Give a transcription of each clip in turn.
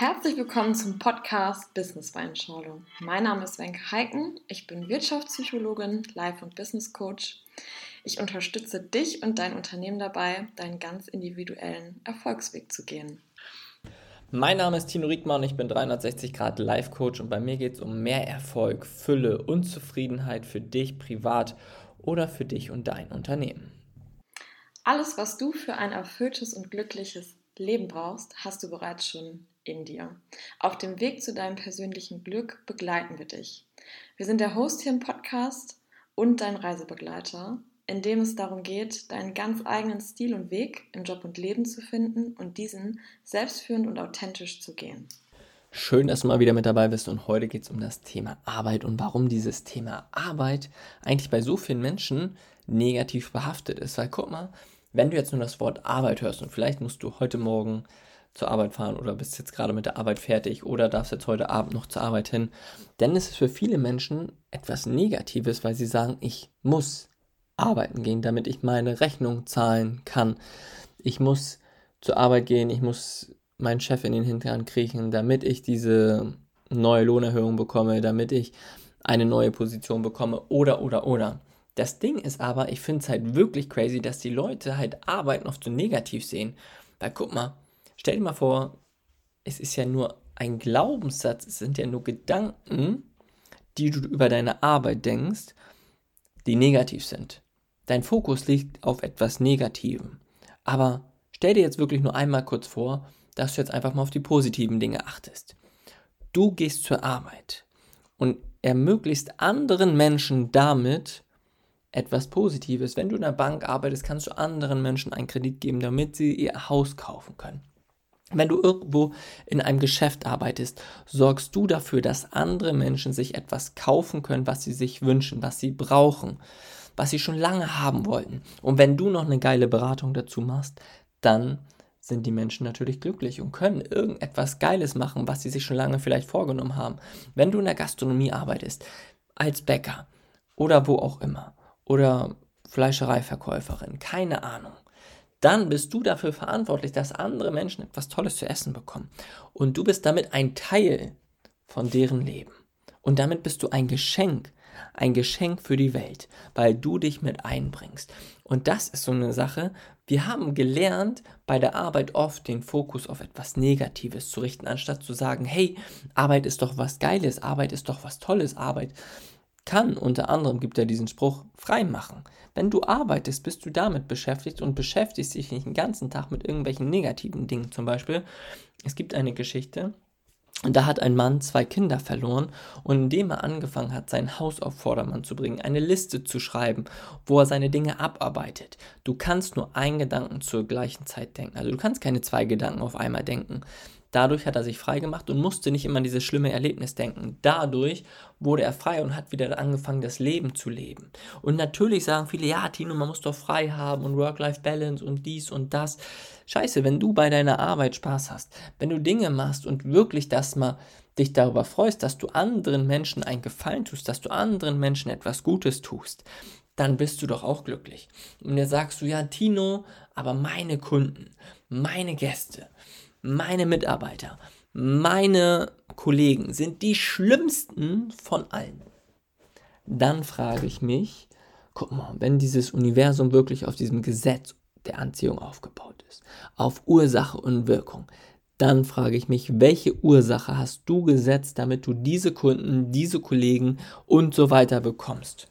Herzlich willkommen zum Podcast Business Weinschorle. Mein Name ist Wenke Heiken. Ich bin Wirtschaftspsychologin, Life- und Business Coach. Ich unterstütze dich und dein Unternehmen dabei, deinen ganz individuellen Erfolgsweg zu gehen. Mein Name ist Tino Riekmann, ich bin 360 Grad Life Coach und bei mir geht es um mehr Erfolg, Fülle und Zufriedenheit für dich privat oder für dich und dein Unternehmen. Alles, was du für ein erfülltes und glückliches Leben brauchst, hast du bereits schon in dir. Auf dem Weg zu deinem persönlichen Glück begleiten wir dich. Wir sind der Host hier im Podcast und dein Reisebegleiter, in dem es darum geht, deinen ganz eigenen Stil und Weg im Job und Leben zu finden und diesen selbstführend und authentisch zu gehen. Schön, dass du mal wieder mit dabei bist und heute geht es um das Thema Arbeit und warum dieses Thema Arbeit eigentlich bei so vielen Menschen negativ behaftet ist. Weil guck mal, wenn du jetzt nur das Wort Arbeit hörst und vielleicht musst du heute Morgen zur Arbeit fahren oder bist jetzt gerade mit der Arbeit fertig oder darfst jetzt heute Abend noch zur Arbeit hin, ist es für viele Menschen etwas Negatives, weil sie sagen, ich muss arbeiten gehen, damit ich meine Rechnung zahlen kann. Ich muss zur Arbeit gehen, ich muss meinen Chef in den Hintern kriechen, damit ich diese neue Lohnerhöhung bekomme, damit ich eine neue Position bekomme oder oder oder. Das Ding ist aber, ich finde es halt wirklich crazy, dass die Leute halt Arbeiten oft so negativ sehen. Weil guck mal, stell dir mal vor, es ist ja nur ein Glaubenssatz, es sind ja nur Gedanken, die du über deine Arbeit denkst, die negativ sind. Dein Fokus liegt auf etwas Negativem. Aber stell dir jetzt wirklich nur einmal kurz vor, dass du jetzt einfach mal auf die positiven Dinge achtest. Du gehst zur Arbeit und ermöglichst anderen Menschen damit, etwas Positives. Wenn du in der Bank arbeitest, kannst du anderen Menschen einen Kredit geben, damit sie ihr Haus kaufen können. Wenn du irgendwo in einem Geschäft arbeitest, sorgst du dafür, dass andere Menschen sich etwas kaufen können, was sie sich wünschen, was sie brauchen, was sie schon lange haben wollten. Und wenn du noch eine geile Beratung dazu machst, dann sind die Menschen natürlich glücklich und können irgendetwas Geiles machen, was sie sich schon lange vielleicht vorgenommen haben. Wenn du in der Gastronomie arbeitest, als Bäcker oder wo auch immer, oder Fleischereiverkäuferin, keine Ahnung. Dann bist du dafür verantwortlich, dass andere Menschen etwas Tolles zu essen bekommen. Und du bist damit ein Teil von deren Leben. Und damit bist du ein Geschenk, ein Geschenk für die Welt, weil du dich mit einbringst. Und das ist so eine Sache, wir haben gelernt, bei der Arbeit oft den Fokus auf etwas Negatives zu richten, anstatt zu sagen, hey, Arbeit ist doch was Geiles, Arbeit ist doch was Tolles, Arbeit kann unter anderem, gibt er diesen Spruch, frei machen. Wenn du arbeitest, bist du damit beschäftigt und beschäftigst dich nicht den ganzen Tag mit irgendwelchen negativen Dingen. Zum Beispiel, es gibt eine Geschichte, und da hat ein Mann zwei Kinder verloren und indem er angefangen hat, sein Haus auf Vordermann zu bringen, eine Liste zu schreiben, wo er seine Dinge abarbeitet. Du kannst nur einen Gedanken zur gleichen Zeit denken. Also du kannst keine zwei Gedanken auf einmal denken. Dadurch hat er sich frei gemacht und musste nicht immer an dieses schlimme Erlebnis denken. Dadurch wurde er frei und hat wieder angefangen, das Leben zu leben. Und natürlich sagen viele, ja, Tino, man muss doch frei haben und Work-Life-Balance und dies und das. Scheiße, wenn du bei deiner Arbeit Spaß hast, wenn du Dinge machst und wirklich das mal dich darüber freust, dass du anderen Menschen einen Gefallen tust, dass du anderen Menschen etwas Gutes tust, dann bist du doch auch glücklich. Und jetzt sagst du, ja, Tino, aber meine Kunden, meine Gäste, meine Mitarbeiter, meine Kollegen sind die schlimmsten von allen. Dann frage ich mich, guck mal, wenn dieses Universum wirklich auf diesem Gesetz der Anziehung aufgebaut ist, auf Ursache und Wirkung, dann frage ich mich, welche Ursache hast du gesetzt, damit du diese Kunden, diese Kollegen und so weiter bekommst?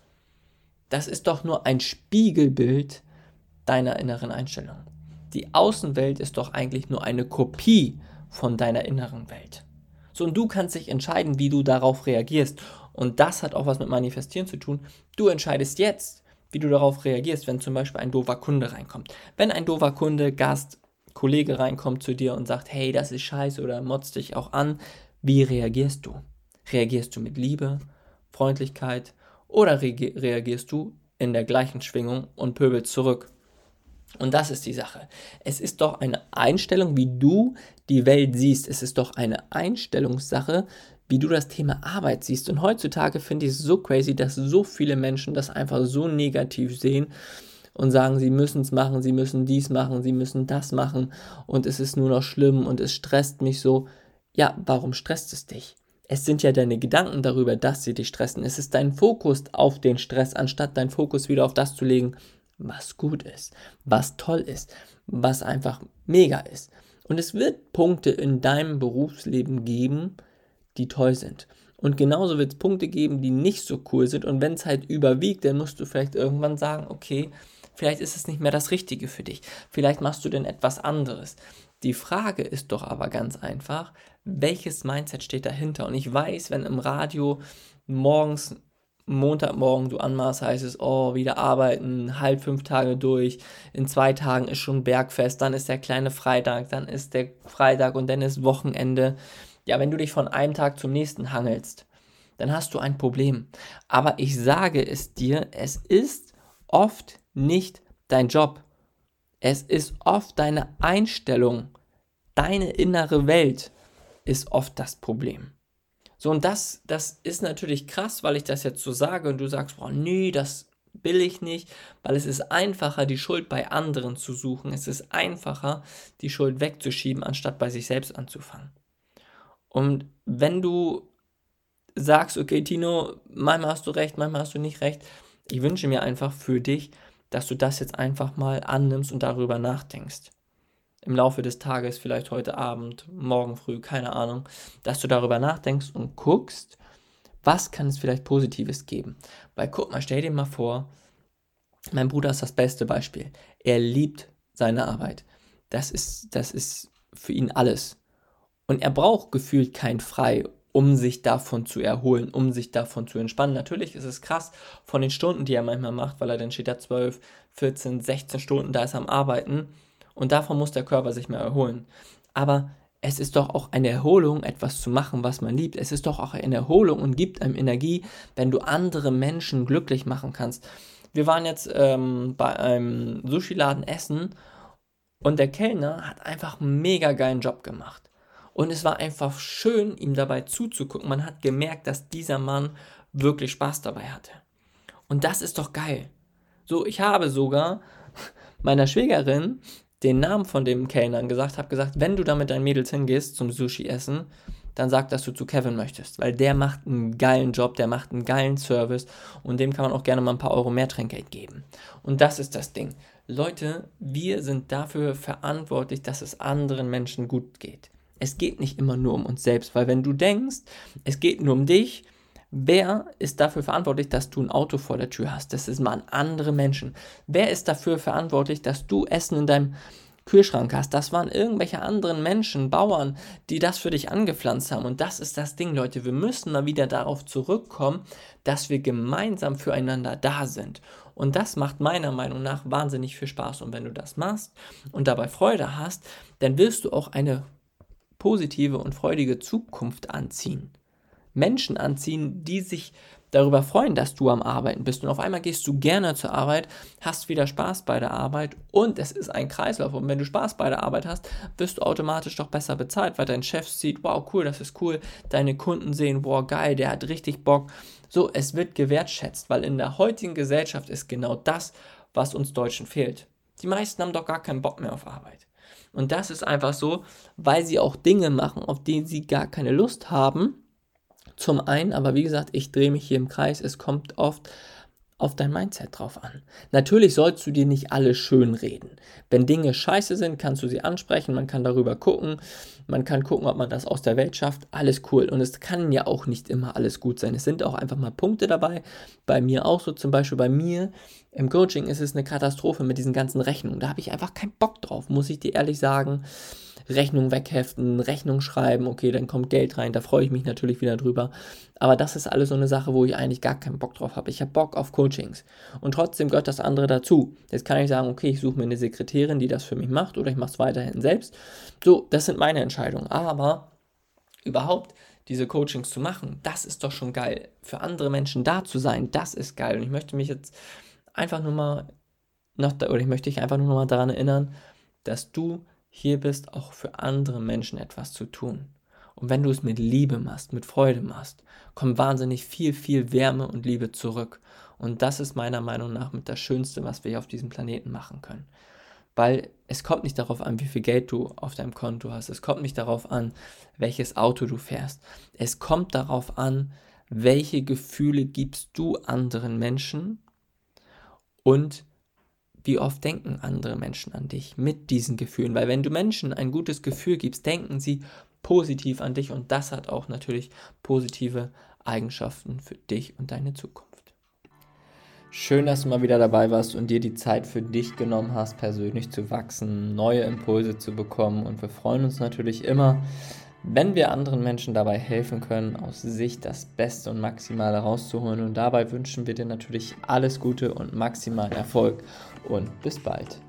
Das ist doch nur ein Spiegelbild deiner inneren Einstellung. Die Außenwelt ist doch eigentlich nur eine Kopie von deiner inneren Welt. So, und du kannst dich entscheiden, wie du darauf reagierst. Und das hat auch was mit Manifestieren zu tun. Du entscheidest jetzt, wie du darauf reagierst, wenn zum Beispiel ein doofer Kunde reinkommt. Wenn ein doofer Kunde, Gast, Kollege reinkommt zu dir und sagt, hey, das ist scheiße oder motzt dich auch an, wie reagierst du? Reagierst du mit Liebe, Freundlichkeit oder reagierst du in der gleichen Schwingung und pöbelst zurück? Und das ist die Sache. Es ist doch eine Einstellung, wie du die Welt siehst. Es ist doch eine Einstellungssache, wie du das Thema Arbeit siehst. Und heutzutage finde ich es so crazy, dass so viele Menschen das einfach so negativ sehen und sagen, sie müssen es machen, sie müssen dies machen, sie müssen das machen und es ist nur noch schlimm und es stresst mich so. ja, warum stresst es dich? Es sind ja deine Gedanken darüber, dass sie dich stressen. Es ist dein Fokus auf den Stress, anstatt dein Fokus wieder auf das zu legen, was gut ist, was toll ist, was einfach mega ist. Und es wird Punkte in deinem Berufsleben geben, die toll sind. Und genauso wird es Punkte geben, die nicht so cool sind. Und wenn es halt überwiegt, dann musst du vielleicht irgendwann sagen, okay, vielleicht ist es nicht mehr das Richtige für dich. Vielleicht machst du denn etwas anderes. Die Frage ist doch aber ganz einfach, welches Mindset steht dahinter? Und ich weiß, wenn im Radio morgens, Montagmorgen du anmachst, heißt es, oh, wieder arbeiten, halt fünf Tage durch, in zwei Tagen ist schon Bergfest, dann ist der kleine Freitag, dann ist der Freitag und dann ist Wochenende. Ja, wenn du dich von einem Tag zum nächsten hangelst, dann hast du ein Problem. Aber ich sage es dir, es ist oft nicht dein Job. Es ist oft deine Einstellung, deine innere Welt ist oft das Problem. So, und das, das ist natürlich krass, weil ich das jetzt so sage und du sagst, boah, nee, das will ich nicht, weil es ist einfacher, die Schuld bei anderen zu suchen. Es ist einfacher, die Schuld wegzuschieben, anstatt bei sich selbst anzufangen. Und wenn du sagst, okay, Tino, manchmal hast du recht, manchmal hast du nicht recht, ich wünsche mir einfach für dich, dass du das jetzt einfach mal annimmst und darüber nachdenkst. Im Laufe des Tages, vielleicht heute Abend, morgen früh, keine Ahnung, dass du darüber nachdenkst und guckst, was kann es vielleicht Positives geben. Weil guck mal, stell dir mal vor, mein Bruder ist das beste Beispiel. Er liebt seine Arbeit. Das ist, das ist für ihn alles. Und er braucht gefühlt kein Frei um sich davon zu erholen, um sich davon zu entspannen. Natürlich ist es krass von den Stunden, die er manchmal macht, weil er dann steht da 12, 14, 16 Stunden, da ist er am Arbeiten und davon muss der Körper sich mehr erholen. Aber es ist doch auch eine Erholung, etwas zu machen, was man liebt. Es ist doch auch eine Erholung und gibt einem Energie, wenn du andere Menschen glücklich machen kannst. Wir waren jetzt ähm, bei einem Sushi-Laden essen und der Kellner hat einfach einen mega geilen Job gemacht. Und es war einfach schön, ihm dabei zuzugucken. Man hat gemerkt, dass dieser Mann wirklich Spaß dabei hatte. Und das ist doch geil. So, ich habe sogar meiner Schwägerin den Namen von dem Kellner gesagt, habe gesagt, wenn du da mit deinen Mädels hingehst zum Sushi essen, dann sag, dass du zu Kevin möchtest, weil der macht einen geilen Job, der macht einen geilen Service und dem kann man auch gerne mal ein paar Euro mehr Trinkgeld geben. Und das ist das Ding. Leute, wir sind dafür verantwortlich, dass es anderen Menschen gut geht es geht nicht immer nur um uns selbst, weil wenn du denkst, es geht nur um dich, wer ist dafür verantwortlich, dass du ein Auto vor der Tür hast? Das ist mal andere Menschen. Wer ist dafür verantwortlich, dass du Essen in deinem Kühlschrank hast? Das waren irgendwelche anderen Menschen, Bauern, die das für dich angepflanzt haben. Und das ist das Ding, Leute. Wir müssen mal wieder darauf zurückkommen, dass wir gemeinsam füreinander da sind. Und das macht meiner Meinung nach wahnsinnig viel Spaß. Und wenn du das machst und dabei Freude hast, dann wirst du auch eine positive und freudige Zukunft anziehen. Menschen anziehen, die sich darüber freuen, dass du am Arbeiten bist. Und auf einmal gehst du gerne zur Arbeit, hast wieder Spaß bei der Arbeit und es ist ein Kreislauf. Und wenn du Spaß bei der Arbeit hast, wirst du automatisch doch besser bezahlt, weil dein Chef sieht, wow, cool, das ist cool. Deine Kunden sehen, wow, geil, der hat richtig Bock. So, es wird gewertschätzt, weil in der heutigen Gesellschaft ist genau das, was uns Deutschen fehlt. Die meisten haben doch gar keinen Bock mehr auf Arbeit. Und das ist einfach so, weil sie auch Dinge machen, auf die sie gar keine Lust haben. Zum einen, aber wie gesagt, ich drehe mich hier im Kreis. Es kommt oft auf dein Mindset drauf an. Natürlich sollst du dir nicht alles schön reden. Wenn Dinge scheiße sind, kannst du sie ansprechen, man kann darüber gucken, man kann gucken, ob man das aus der Welt schafft. Alles cool. Und es kann ja auch nicht immer alles gut sein. Es sind auch einfach mal Punkte dabei. Bei mir auch so, zum Beispiel bei mir im Coaching ist es eine Katastrophe mit diesen ganzen Rechnungen. Da habe ich einfach keinen Bock drauf, muss ich dir ehrlich sagen. Rechnung wegheften, Rechnung schreiben, okay, dann kommt Geld rein, da freue ich mich natürlich wieder drüber. Aber das ist alles so eine Sache, wo ich eigentlich gar keinen Bock drauf habe. Ich habe Bock auf Coachings. Und trotzdem gehört das andere dazu. Jetzt kann ich sagen, okay, ich suche mir eine Sekretärin, die das für mich macht, oder ich mache es weiterhin selbst. So, das sind meine Entscheidungen. Aber überhaupt diese Coachings zu machen, das ist doch schon geil. Für andere Menschen da zu sein, das ist geil. Und ich möchte mich jetzt einfach nur mal noch, oder ich möchte dich einfach nur noch mal daran erinnern, dass du hier bist, auch für andere Menschen etwas zu tun. Und wenn du es mit Liebe machst, mit Freude machst, kommt wahnsinnig viel, viel Wärme und Liebe zurück. Und das ist meiner Meinung nach mit das Schönste, was wir hier auf diesem Planeten machen können. weil es kommt nicht darauf an, wie viel Geld du auf deinem Konto hast. Es kommt nicht darauf an, welches Auto du fährst. Es kommt darauf an, welche Gefühle gibst du anderen Menschen und wie oft denken andere Menschen an dich mit diesen Gefühlen. Weil wenn du Menschen ein gutes Gefühl gibst, denken sie positiv an dich und das hat auch natürlich positive Eigenschaften für dich und deine Zukunft. Schön, dass du mal wieder dabei warst und dir die Zeit für dich genommen hast, persönlich zu wachsen, neue Impulse zu bekommen. Und wir freuen uns natürlich immer, wenn wir anderen Menschen dabei helfen können, aus sich das Beste und Maximale rauszuholen. Und dabei wünschen wir dir natürlich alles Gute und maximalen Erfolg. Und bis bald.